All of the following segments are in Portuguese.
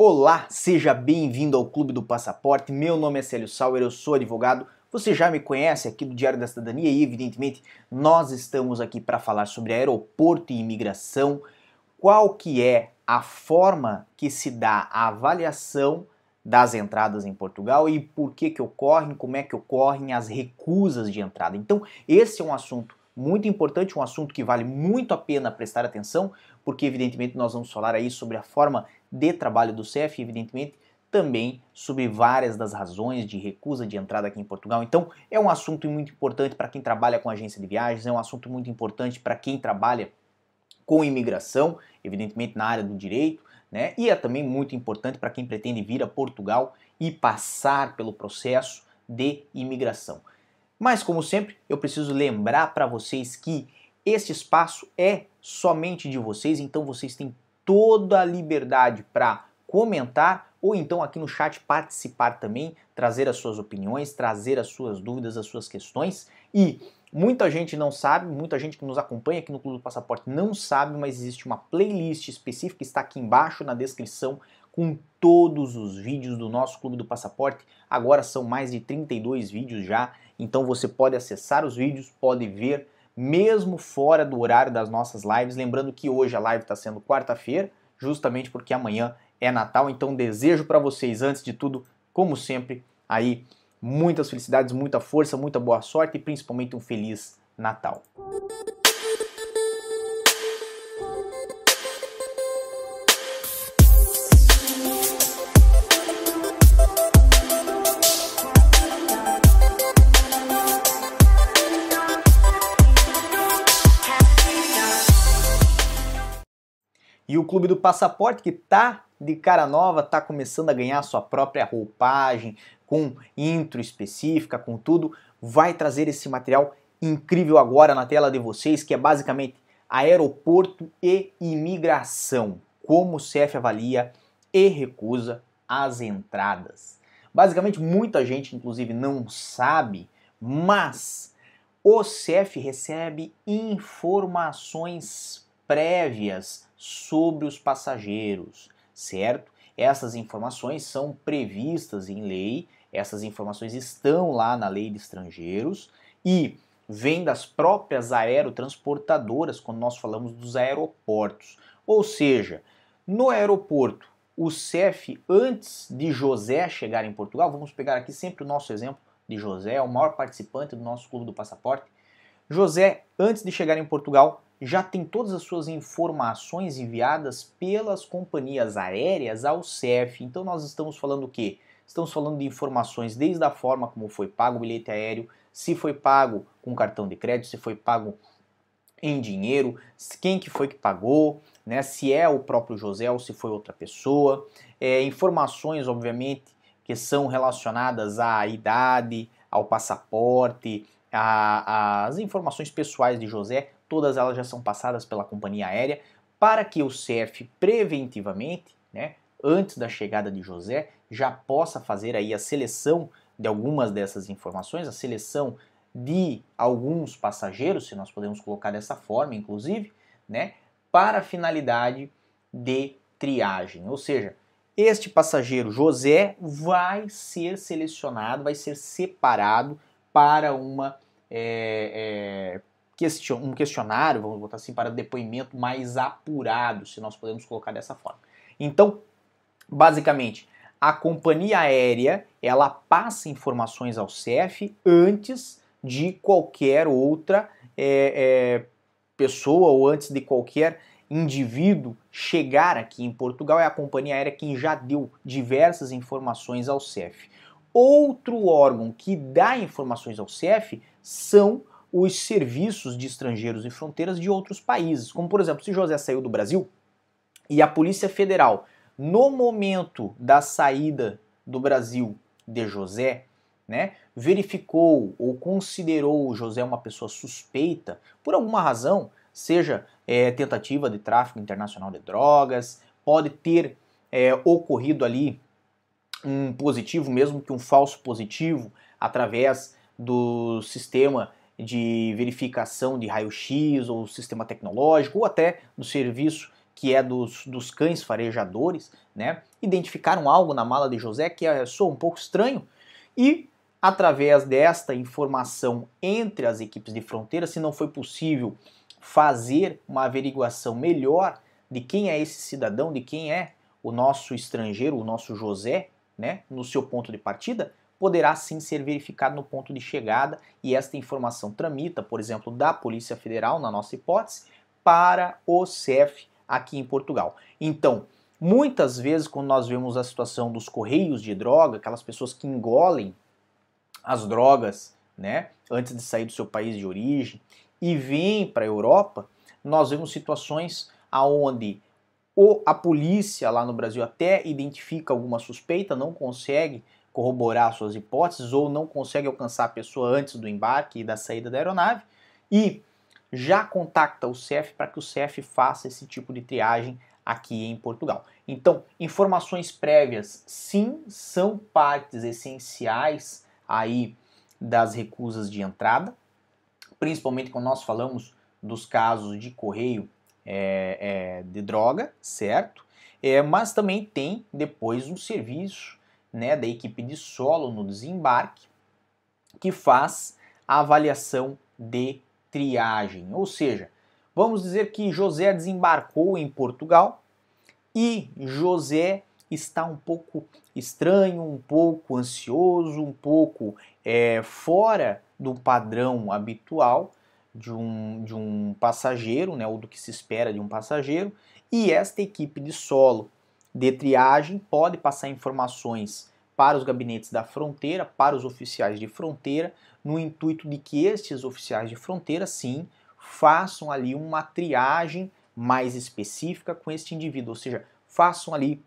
Olá, seja bem-vindo ao Clube do Passaporte. Meu nome é Célio Sauer, eu sou advogado. Você já me conhece aqui do Diário da Cidadania e, evidentemente, nós estamos aqui para falar sobre aeroporto e imigração, qual que é a forma que se dá a avaliação das entradas em Portugal e por que que ocorrem, como é que ocorrem as recusas de entrada. Então, esse é um assunto muito importante, um assunto que vale muito a pena prestar atenção, porque evidentemente nós vamos falar aí sobre a forma de trabalho do CEF evidentemente também sobre várias das razões de recusa de entrada aqui em Portugal. Então, é um assunto muito importante para quem trabalha com agência de viagens, é um assunto muito importante para quem trabalha com imigração, evidentemente na área do direito, né? E é também muito importante para quem pretende vir a Portugal e passar pelo processo de imigração. Mas, como sempre, eu preciso lembrar para vocês que este espaço é somente de vocês, então vocês têm toda a liberdade para comentar ou então aqui no chat participar também, trazer as suas opiniões, trazer as suas dúvidas, as suas questões. E muita gente não sabe, muita gente que nos acompanha aqui no Clube do Passaporte não sabe, mas existe uma playlist específica está aqui embaixo na descrição com todos os vídeos do nosso Clube do Passaporte. Agora são mais de 32 vídeos já, então você pode acessar os vídeos, pode ver, mesmo fora do horário das nossas lives. Lembrando que hoje a live está sendo quarta-feira, justamente porque amanhã é Natal. Então desejo para vocês, antes de tudo, como sempre, aí muitas felicidades, muita força, muita boa sorte e principalmente um feliz Natal. E o Clube do Passaporte, que tá de cara nova, tá começando a ganhar sua própria roupagem, com intro específica, com tudo, vai trazer esse material incrível agora na tela de vocês, que é basicamente aeroporto e imigração, como o CF avalia e recusa as entradas. Basicamente, muita gente, inclusive, não sabe, mas o CF recebe informações prévias sobre os passageiros, certo? Essas informações são previstas em lei, essas informações estão lá na lei de estrangeiros e vêm das próprias aerotransportadoras quando nós falamos dos aeroportos. Ou seja, no aeroporto, o CEF, antes de José chegar em Portugal, vamos pegar aqui sempre o nosso exemplo de José, o maior participante do nosso clube do passaporte. José, antes de chegar em Portugal, já tem todas as suas informações enviadas pelas companhias aéreas ao CEF. Então nós estamos falando o quê? Estamos falando de informações desde a forma como foi pago o bilhete aéreo, se foi pago com cartão de crédito, se foi pago em dinheiro, quem que foi que pagou, né? Se é o próprio José ou se foi outra pessoa. É, informações, obviamente, que são relacionadas à idade, ao passaporte, as informações pessoais de José, todas elas já são passadas pela companhia aérea para que o CEF preventivamente, né, antes da chegada de José, já possa fazer aí a seleção de algumas dessas informações, a seleção de alguns passageiros, se nós podemos colocar dessa forma, inclusive, né, para a finalidade de triagem. Ou seja, este passageiro José vai ser selecionado, vai ser separado para uma é, é, question, um questionário, vamos botar assim, para depoimento mais apurado, se nós podemos colocar dessa forma. Então, basicamente, a companhia aérea ela passa informações ao CEF antes de qualquer outra é, é, pessoa ou antes de qualquer indivíduo chegar aqui em Portugal. É a companhia aérea quem já deu diversas informações ao CEF. Outro órgão que dá informações ao CEF são os serviços de estrangeiros e fronteiras de outros países. Como, por exemplo, se José saiu do Brasil e a Polícia Federal, no momento da saída do Brasil de José, né, verificou ou considerou José uma pessoa suspeita por alguma razão, seja é, tentativa de tráfico internacional de drogas, pode ter é, ocorrido ali um positivo, mesmo que um falso positivo, através do sistema de verificação de raio-x ou sistema tecnológico, ou até do serviço que é dos, dos cães farejadores, né? Identificaram algo na mala de José que é, soa um pouco estranho e através desta informação entre as equipes de fronteira, se não foi possível fazer uma averiguação melhor de quem é esse cidadão, de quem é o nosso estrangeiro, o nosso José, né, no seu ponto de partida, poderá sim ser verificado no ponto de chegada e esta informação tramita, por exemplo, da Polícia Federal, na nossa hipótese, para o CEF aqui em Portugal. Então, muitas vezes quando nós vemos a situação dos correios de droga, aquelas pessoas que engolem as drogas, né, antes de sair do seu país de origem e vêm para a Europa, nós vemos situações aonde ou a polícia lá no Brasil até identifica alguma suspeita, não consegue corroborar suas hipóteses ou não consegue alcançar a pessoa antes do embarque e da saída da aeronave e já contacta o CEF para que o CEF faça esse tipo de triagem aqui em Portugal. Então, informações prévias, sim, são partes essenciais aí das recusas de entrada, principalmente quando nós falamos dos casos de correio é, é, de droga, certo? É, mas também tem depois um serviço né, da equipe de solo no desembarque que faz a avaliação de triagem. Ou seja, vamos dizer que José desembarcou em Portugal e José está um pouco estranho, um pouco ansioso, um pouco é, fora do padrão habitual de um, de um passageiro, né, ou do que se espera de um passageiro, e esta equipe de solo de triagem pode passar informações para os gabinetes da fronteira, para os oficiais de fronteira, no intuito de que estes oficiais de fronteira, sim, façam ali uma triagem mais específica com este indivíduo, ou seja, façam ali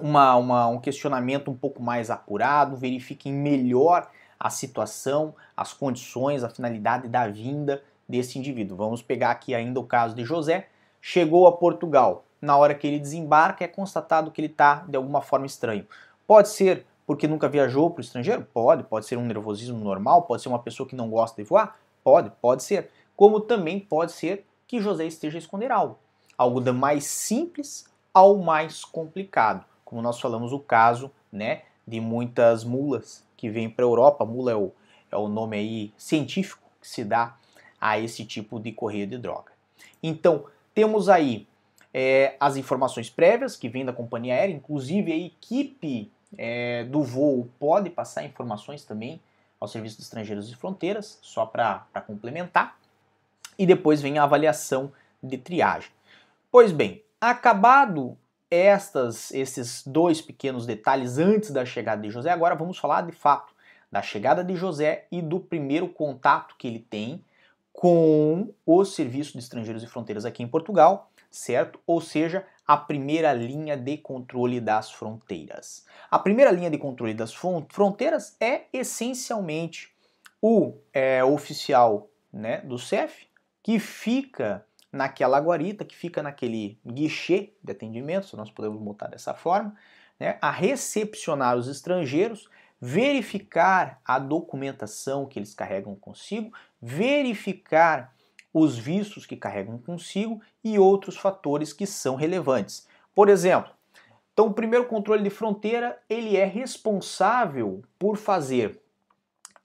uma, uma, um questionamento um pouco mais apurado, verifiquem melhor a situação, as condições, a finalidade da vinda desse indivíduo. Vamos pegar aqui ainda o caso de José. Chegou a Portugal. Na hora que ele desembarca, é constatado que ele está de alguma forma estranho. Pode ser porque nunca viajou para o estrangeiro? Pode. Pode ser um nervosismo normal? Pode ser uma pessoa que não gosta de voar? Pode, pode ser. Como também pode ser que José esteja a esconder algo. Algo da mais simples ao mais complicado. Como nós falamos o caso né, de muitas mulas que vem para a Europa. Mula é o, é o nome aí científico que se dá a esse tipo de correio de droga. Então, temos aí é, as informações prévias que vêm da companhia aérea, inclusive a equipe é, do voo pode passar informações também ao Serviço de Estrangeiros e Fronteiras, só para complementar. E depois vem a avaliação de triagem. Pois bem, acabado estas, esses dois pequenos detalhes antes da chegada de José, agora vamos falar de fato da chegada de José e do primeiro contato que ele tem com o Serviço de Estrangeiros e Fronteiras aqui em Portugal, certo? Ou seja, a primeira linha de controle das fronteiras. A primeira linha de controle das fronteiras é essencialmente o é, oficial né, do CEF, que fica naquela guarita que fica naquele guichê de atendimento, se nós podemos botar dessa forma, né, a recepcionar os estrangeiros, verificar a documentação que eles carregam consigo, verificar os vistos que carregam consigo e outros fatores que são relevantes. Por exemplo, então o primeiro controle de fronteira, ele é responsável por fazer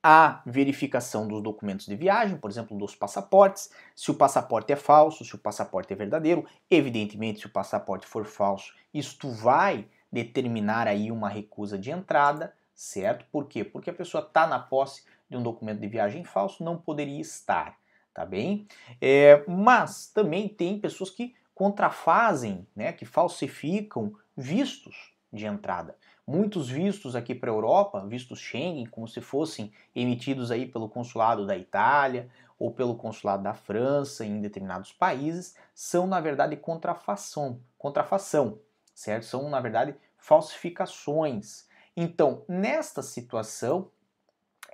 a verificação dos documentos de viagem, por exemplo, dos passaportes, se o passaporte é falso, se o passaporte é verdadeiro. Evidentemente, se o passaporte for falso, isto vai determinar aí uma recusa de entrada, certo? Por quê? Porque a pessoa está na posse de um documento de viagem falso, não poderia estar, tá bem? É, mas também tem pessoas que contrafazem, né, que falsificam vistos de entrada muitos vistos aqui para a Europa, vistos Schengen, como se fossem emitidos aí pelo consulado da Itália ou pelo consulado da França em determinados países, são na verdade contrafação, contrafação, certo? São na verdade falsificações. Então, nesta situação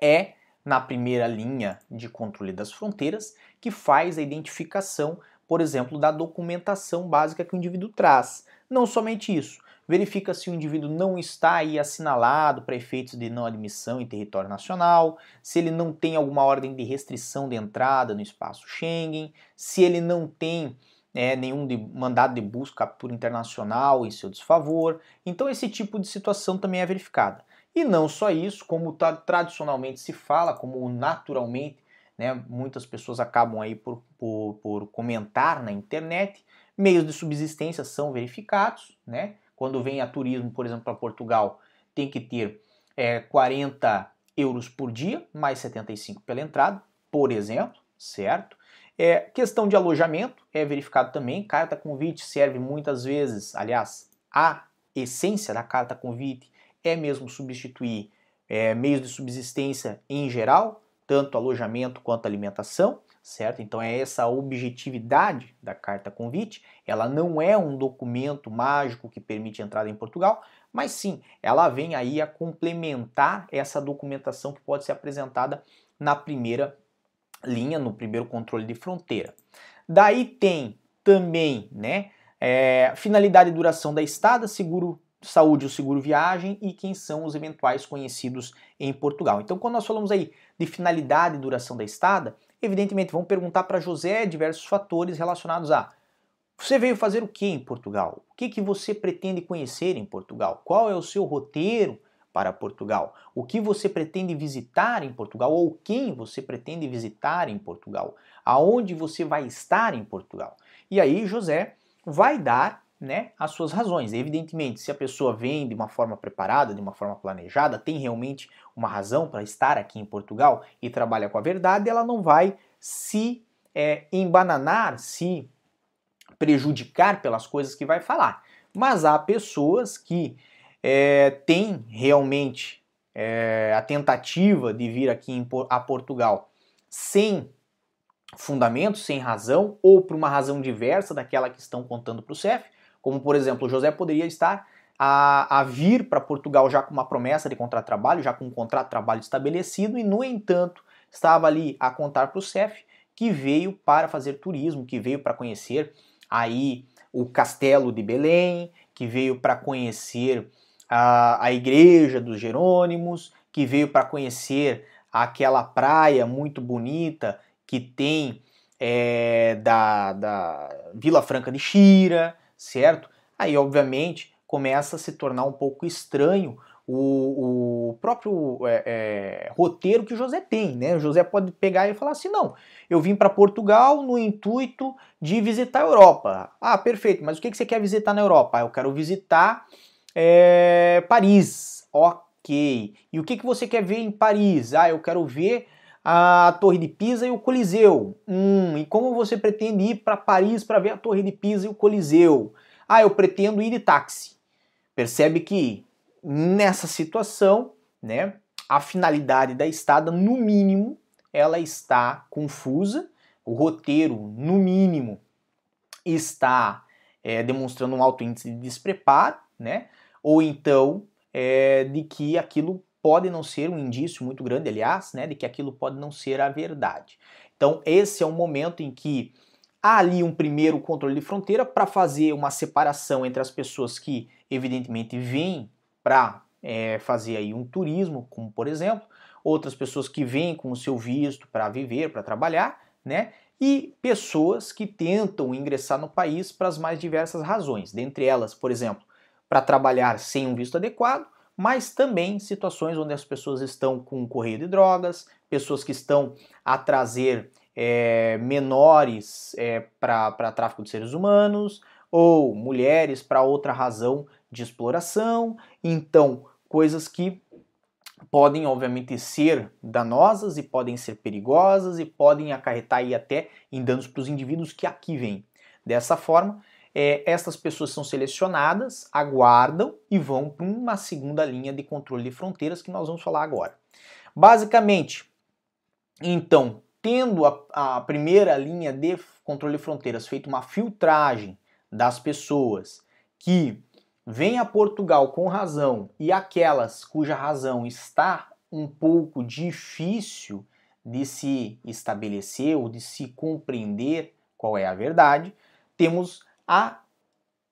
é na primeira linha de controle das fronteiras que faz a identificação, por exemplo, da documentação básica que o indivíduo traz. Não somente isso, verifica se o indivíduo não está aí assinalado para efeitos de não admissão em território nacional, se ele não tem alguma ordem de restrição de entrada no espaço Schengen, se ele não tem é, nenhum de, mandado de busca por internacional em seu desfavor. Então esse tipo de situação também é verificada. E não só isso, como tá, tradicionalmente se fala, como naturalmente né, muitas pessoas acabam aí por, por, por comentar na internet, meios de subsistência são verificados, né? Quando vem a turismo, por exemplo, para Portugal, tem que ter é, 40 euros por dia, mais 75 pela entrada, por exemplo, certo? É, questão de alojamento é verificado também. Carta convite serve muitas vezes, aliás, a essência da carta convite é mesmo substituir é, meios de subsistência em geral, tanto alojamento quanto alimentação, certo? Então é essa objetividade da carta convite. Ela não é um documento mágico que permite entrada em Portugal, mas sim, ela vem aí a complementar essa documentação que pode ser apresentada na primeira linha, no primeiro controle de fronteira. Daí tem também, né, é, finalidade e duração da estada, seguro saúde, o seguro viagem e quem são os eventuais conhecidos em Portugal. Então, quando nós falamos aí de finalidade e duração da estada, evidentemente vão perguntar para José diversos fatores relacionados a você veio fazer o que em Portugal? O que, que você pretende conhecer em Portugal? Qual é o seu roteiro para Portugal? O que você pretende visitar em Portugal? Ou quem você pretende visitar em Portugal? Aonde você vai estar em Portugal? E aí José vai dar né, as suas razões. Evidentemente, se a pessoa vem de uma forma preparada, de uma forma planejada, tem realmente uma razão para estar aqui em Portugal e trabalha com a verdade, ela não vai se é, embananar, se prejudicar pelas coisas que vai falar. Mas há pessoas que é, têm realmente é, a tentativa de vir aqui em, a Portugal sem fundamento, sem razão, ou por uma razão diversa daquela que estão contando para o CEF, como, por exemplo, José poderia estar a, a vir para Portugal já com uma promessa de contrato de trabalho, já com um contrato de trabalho estabelecido, e, no entanto, estava ali a contar para o CEF que veio para fazer turismo, que veio para conhecer aí o castelo de Belém, que veio para conhecer a, a igreja dos Jerônimos, que veio para conhecer aquela praia muito bonita que tem é, da, da Vila Franca de Xira, certo? Aí, obviamente, começa a se tornar um pouco estranho o, o próprio é, é, roteiro que José tem, né? O José pode pegar e falar assim: não, eu vim para Portugal no intuito de visitar a Europa. Ah, perfeito, mas o que, que você quer visitar na Europa? Ah, eu quero visitar é, Paris. Ok. E o que, que você quer ver em Paris? Ah, eu quero ver a Torre de Pisa e o Coliseu. Hum, e como você pretende ir para Paris para ver a Torre de Pisa e o Coliseu? Ah, eu pretendo ir de táxi. Percebe que nessa situação, né, a finalidade da estada, no mínimo, ela está confusa, o roteiro, no mínimo, está é, demonstrando um alto índice de despreparo, né, ou então é, de que aquilo pode não ser um indício muito grande, aliás, né, de que aquilo pode não ser a verdade. Então, esse é um momento em que há ali um primeiro controle de fronteira para fazer uma separação entre as pessoas que, evidentemente, vêm para é, fazer aí um turismo, como por exemplo, outras pessoas que vêm com o seu visto para viver, para trabalhar, né? E pessoas que tentam ingressar no país para as mais diversas razões, dentre elas, por exemplo, para trabalhar sem um visto adequado, mas também situações onde as pessoas estão com correio de drogas, pessoas que estão a trazer é, menores é, para tráfico de seres humanos, ou mulheres para outra razão de exploração. Então, coisas que podem, obviamente, ser danosas e podem ser perigosas e podem acarretar aí até em danos para os indivíduos que aqui vêm. Dessa forma, é, essas pessoas são selecionadas, aguardam e vão para uma segunda linha de controle de fronteiras que nós vamos falar agora. Basicamente, então, tendo a, a primeira linha de controle de fronteiras feito uma filtragem das pessoas que vêm a Portugal com razão e aquelas cuja razão está um pouco difícil de se estabelecer ou de se compreender qual é a verdade, temos a,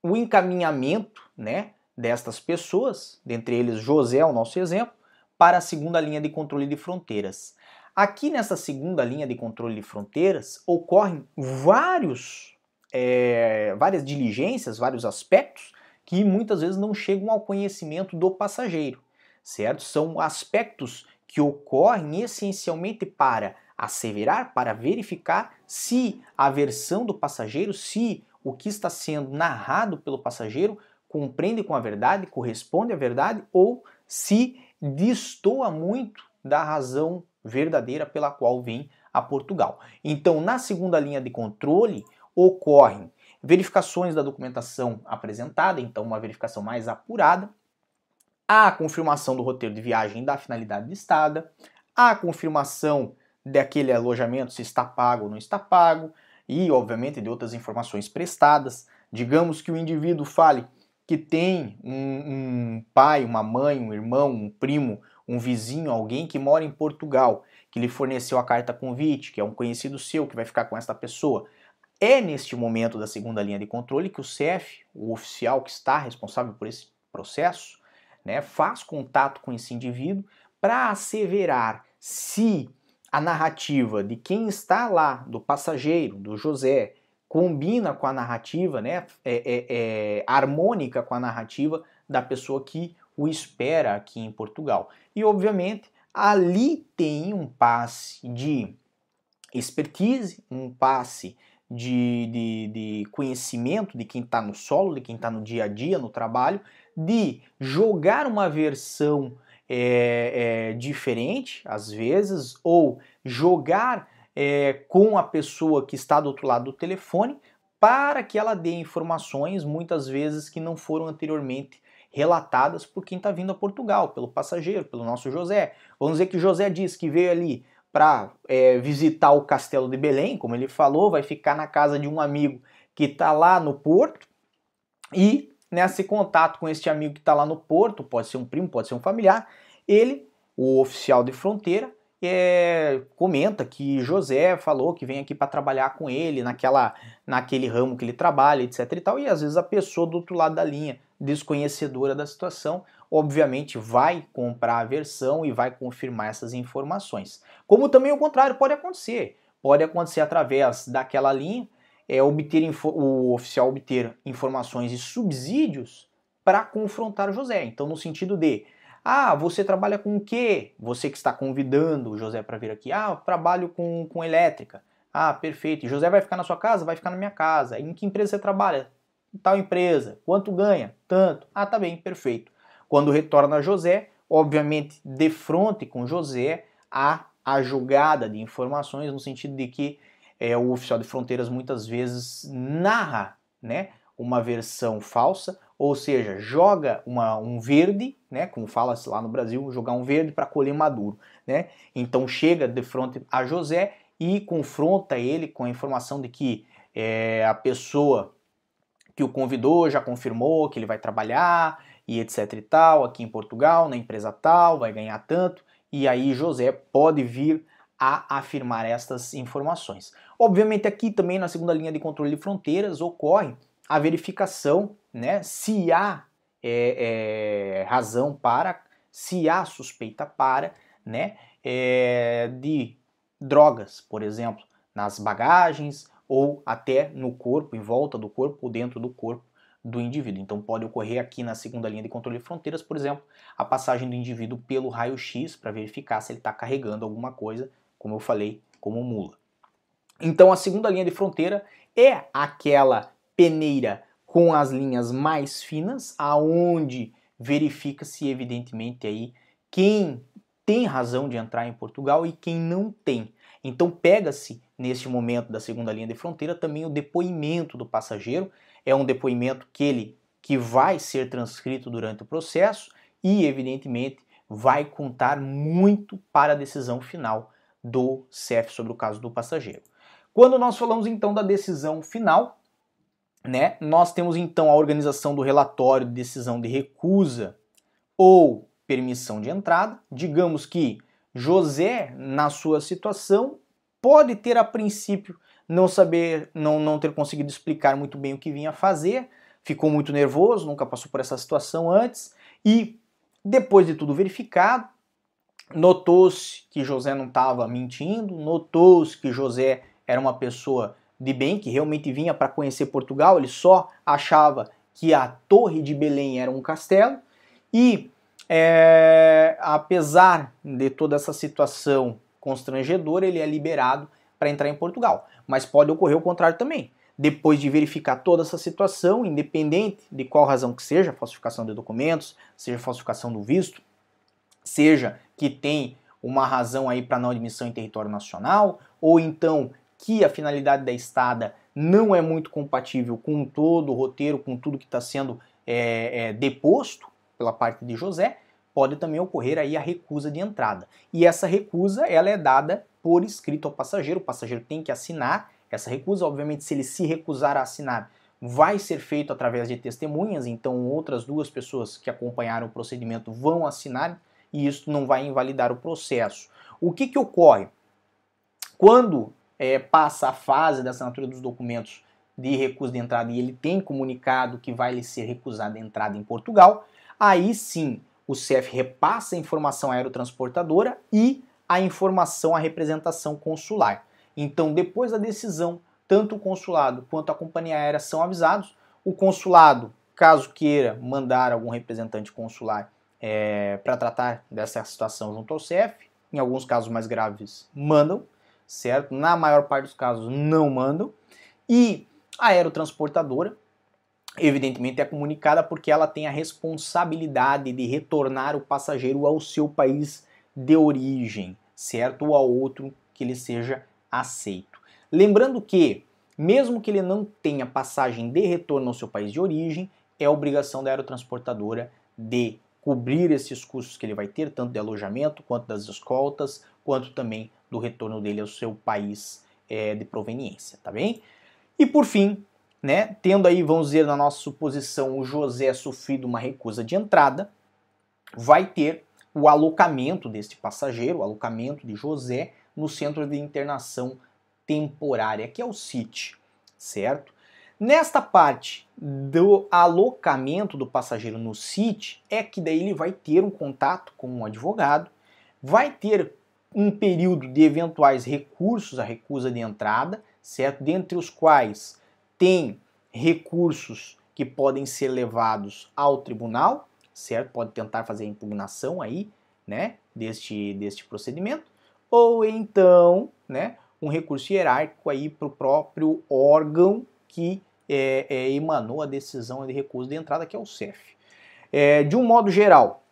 o encaminhamento né, destas pessoas, dentre eles José, o nosso exemplo, para a segunda linha de controle de fronteiras. Aqui nessa segunda linha de controle de fronteiras ocorrem vários é, várias diligências, vários aspectos que muitas vezes não chegam ao conhecimento do passageiro, certo? São aspectos que ocorrem essencialmente para asseverar, para verificar se a versão do passageiro, se o que está sendo narrado pelo passageiro compreende com a verdade, corresponde à verdade ou se destoa muito da razão verdadeira pela qual vem a Portugal. Então, na segunda linha de controle, ocorrem verificações da documentação apresentada, então uma verificação mais apurada, a confirmação do roteiro de viagem da finalidade de estada, a confirmação daquele alojamento se está pago ou não está pago, e, obviamente, de outras informações prestadas. Digamos que o indivíduo fale que tem um, um, pai, uma mãe, um irmão, um primo, um vizinho, alguém que mora em Portugal, que lhe forneceu a carta convite, que é um conhecido seu, que vai ficar com esta pessoa. É neste momento da segunda linha de controle que o CEF, o oficial que está responsável por esse processo, né, faz contato com esse indivíduo para asseverar se a narrativa de quem está lá, do passageiro, do José, combina com a narrativa, né, é, é, é, harmônica com a narrativa da pessoa que o espera aqui em Portugal. E, obviamente, ali tem um passe de expertise, um passe de, de, de conhecimento de quem está no solo, de quem está no dia a dia, no trabalho, de jogar uma versão é, é, diferente, às vezes, ou jogar é, com a pessoa que está do outro lado do telefone para que ela dê informações, muitas vezes, que não foram anteriormente relatadas por quem está vindo a Portugal, pelo passageiro, pelo nosso José. Vamos dizer que José diz que veio ali para é, visitar o Castelo de Belém, como ele falou, vai ficar na casa de um amigo que está lá no Porto e nesse contato com este amigo que está lá no Porto, pode ser um primo, pode ser um familiar, ele, o oficial de fronteira, é, comenta que José falou que vem aqui para trabalhar com ele naquela, naquele ramo que ele trabalha, etc e tal, e às vezes a pessoa do outro lado da linha, desconhecedora da situação, obviamente vai comprar a versão e vai confirmar essas informações. Como também o contrário pode acontecer, pode acontecer através daquela linha, é, obter o oficial obter informações e subsídios para confrontar José. Então, no sentido de ah, você trabalha com o quê? Você que está convidando o José para vir aqui. Ah, eu trabalho com, com elétrica. Ah, perfeito. E José vai ficar na sua casa? Vai ficar na minha casa. Em que empresa você trabalha? Tal empresa. Quanto ganha? Tanto. Ah, tá bem, perfeito. Quando retorna a José, obviamente, de frente com José, há a jogada de informações no sentido de que é, o oficial de fronteiras muitas vezes narra né, uma versão falsa ou seja, joga uma, um verde, né, como fala-se lá no Brasil, jogar um verde para colher maduro. Né? Então chega de frente a José e confronta ele com a informação de que é, a pessoa que o convidou já confirmou que ele vai trabalhar e etc e tal, aqui em Portugal, na empresa tal, vai ganhar tanto, e aí José pode vir a afirmar estas informações. Obviamente aqui também na segunda linha de controle de fronteiras ocorre a verificação, né, se há é, é, razão para, se há suspeita para, né, é, de drogas, por exemplo, nas bagagens ou até no corpo, em volta do corpo ou dentro do corpo do indivíduo. Então pode ocorrer aqui na segunda linha de controle de fronteiras, por exemplo, a passagem do indivíduo pelo raio-x para verificar se ele está carregando alguma coisa, como eu falei, como mula. Então a segunda linha de fronteira é aquela peneira com as linhas mais finas, aonde verifica-se evidentemente aí quem tem razão de entrar em Portugal e quem não tem. Então pega-se neste momento da segunda linha de fronteira também o depoimento do passageiro, é um depoimento que ele que vai ser transcrito durante o processo e evidentemente vai contar muito para a decisão final do CEF sobre o caso do passageiro. Quando nós falamos então da decisão final, né? Nós temos então a organização do relatório de decisão de recusa ou permissão de entrada. Digamos que José, na sua situação, pode ter a princípio não saber, não, não ter conseguido explicar muito bem o que vinha fazer, ficou muito nervoso, nunca passou por essa situação antes e depois de tudo verificado, notou-se que José não estava mentindo, notou-se que José era uma pessoa de bem, que realmente vinha para conhecer Portugal, ele só achava que a Torre de Belém era um castelo, e é, apesar de toda essa situação constrangedora, ele é liberado para entrar em Portugal. Mas pode ocorrer o contrário também. Depois de verificar toda essa situação, independente de qual razão que seja, falsificação de documentos, seja falsificação do visto, seja que tem uma razão aí para não admissão em território nacional, ou então que a finalidade da estada não é muito compatível com todo o roteiro, com tudo que está sendo é, é, deposto pela parte de José, pode também ocorrer aí a recusa de entrada. E essa recusa ela é dada por escrito ao passageiro, o passageiro tem que assinar essa recusa. Obviamente, se ele se recusar a assinar, vai ser feito através de testemunhas, então outras duas pessoas que acompanharam o procedimento vão assinar e isso não vai invalidar o processo. O que, que ocorre? Quando é, passa a fase da assinatura dos documentos de recusa de entrada e ele tem comunicado que vai lhe ser recusada a entrada em Portugal, aí sim o CEF repassa a informação à aerotransportadora e a informação à representação consular. Então, depois da decisão, tanto o consulado quanto a companhia aérea são avisados. O consulado, caso queira mandar algum representante consular é, para tratar dessa situação junto ao CEF, em alguns casos mais graves, mandam, certo? Na maior parte dos casos, não mandam. E a aerotransportadora, evidentemente, é comunicada porque ela tem a responsabilidade de retornar o passageiro ao seu país de origem, certo? Ou a outro que ele seja aceito. Lembrando que, mesmo que ele não tenha passagem de retorno ao seu país de origem, é obrigação da aerotransportadora de cobrir esses custos que ele vai ter, tanto de alojamento, quanto das escoltas, quanto também do retorno dele ao seu país é, de proveniência, tá bem? E por fim, né, tendo aí, vamos dizer, na nossa suposição, o José sofrido uma recusa de entrada, vai ter o alocamento deste passageiro, o alocamento de José no Centro de Internação Temporária, que é o CIT, certo? Nesta parte do alocamento do passageiro no CIT, é que daí ele vai ter um contato com um advogado, vai ter um período de eventuais recursos à recusa de entrada, certo? Dentre os quais tem recursos que podem ser levados ao tribunal, certo? Pode tentar fazer a impugnação aí, né, deste, deste procedimento ou então né, um recurso hierárquico aí para o próprio órgão que é, é, emanou a decisão de recurso de entrada, que é o CEF. É, de um modo geral,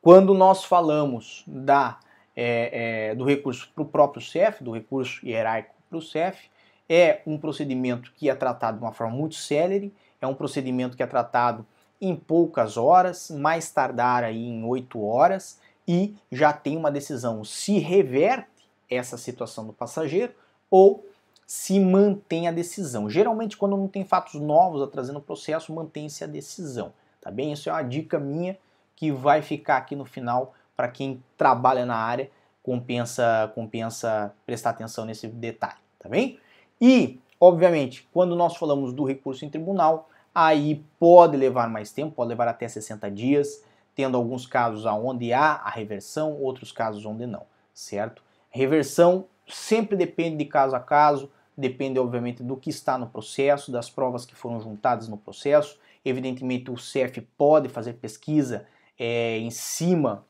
quando nós falamos da, é, é, do recurso para o próprio CEF, do recurso hierárquico para o CEF, é um procedimento que é tratado de uma forma muito célere, é um procedimento que é tratado em poucas horas, mais tardar aí em oito horas, e já tem uma decisão se reverte essa situação do passageiro ou se mantém a decisão. Geralmente, quando não tem fatos novos a trazer no processo, mantém-se a decisão. Tá bem? Isso é uma dica minha que vai ficar aqui no final para quem trabalha na área, compensa, compensa prestar atenção nesse detalhe, tá bem? E, obviamente, quando nós falamos do recurso em tribunal, aí pode levar mais tempo, pode levar até 60 dias tendo alguns casos onde há a reversão, outros casos onde não, certo? Reversão sempre depende de caso a caso, depende obviamente do que está no processo, das provas que foram juntadas no processo. Evidentemente o CEF pode fazer pesquisa é, em cima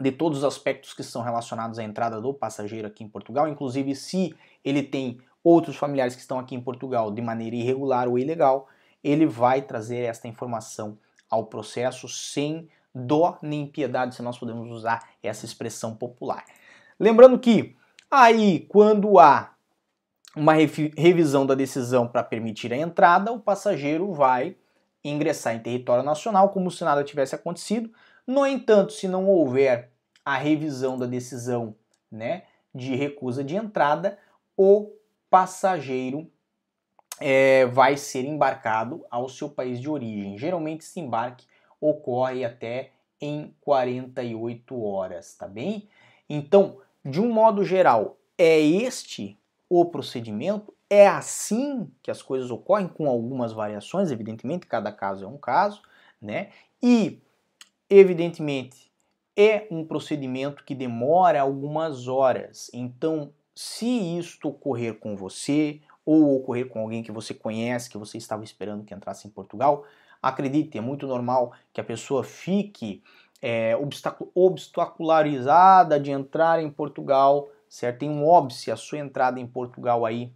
de todos os aspectos que são relacionados à entrada do passageiro aqui em Portugal, inclusive se ele tem outros familiares que estão aqui em Portugal de maneira irregular ou ilegal, ele vai trazer esta informação ao processo sem dó nem piedade, se nós podemos usar essa expressão popular. Lembrando que aí, quando há uma revisão da decisão para permitir a entrada, o passageiro vai ingressar em território nacional como se nada tivesse acontecido. No entanto, se não houver a revisão da decisão né, de recusa de entrada, o passageiro é, vai ser embarcado ao seu país de origem. Geralmente, esse embarque ocorre até em 48 horas, tá bem? Então, de um modo geral, é este o procedimento, é assim que as coisas ocorrem, com algumas variações, evidentemente, cada caso é um caso, né? E, evidentemente, é um procedimento que demora algumas horas. Então, se isto ocorrer com você ou ocorrer com alguém que você conhece, que você estava esperando que entrasse em Portugal, acredite, é muito normal que a pessoa fique é, obstacularizada de entrar em Portugal, certo? Tem um óbice a sua entrada em Portugal aí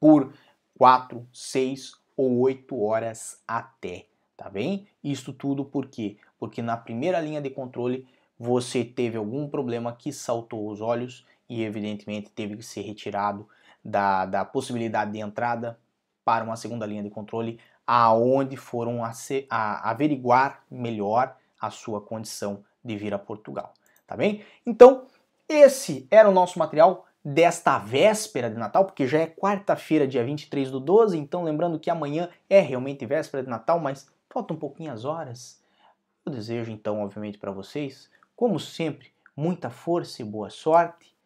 por 4, 6 ou 8 horas até, tá bem? Isto tudo por quê? Porque na primeira linha de controle você teve algum problema que saltou os olhos e evidentemente teve que ser retirado da, da possibilidade de entrada para uma segunda linha de controle, aonde foram a, a averiguar melhor a sua condição de vir a Portugal, tá bem? Então, esse era o nosso material desta véspera de Natal, porque já é quarta-feira, dia 23 do 12, então lembrando que amanhã é realmente véspera de Natal, mas faltam um pouquinho as horas. Eu desejo então, obviamente, para vocês, como sempre, muita força e boa sorte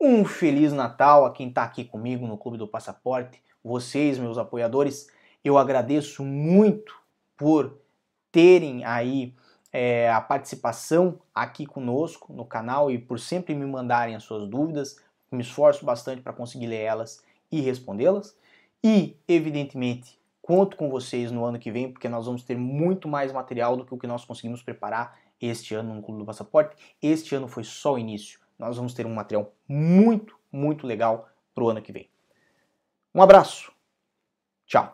um Feliz Natal a quem está aqui comigo no Clube do Passaporte, vocês, meus apoiadores. Eu agradeço muito por terem aí é, a participação aqui conosco no canal e por sempre me mandarem as suas dúvidas. Me esforço bastante para conseguir ler elas e respondê-las. E, evidentemente, conto com vocês no ano que vem, porque nós vamos ter muito mais material do que o que nós conseguimos preparar este ano no Clube do Passaporte. Este ano foi só o início nós vamos ter um material muito, muito legal para o ano que vem. Um abraço. Tchau.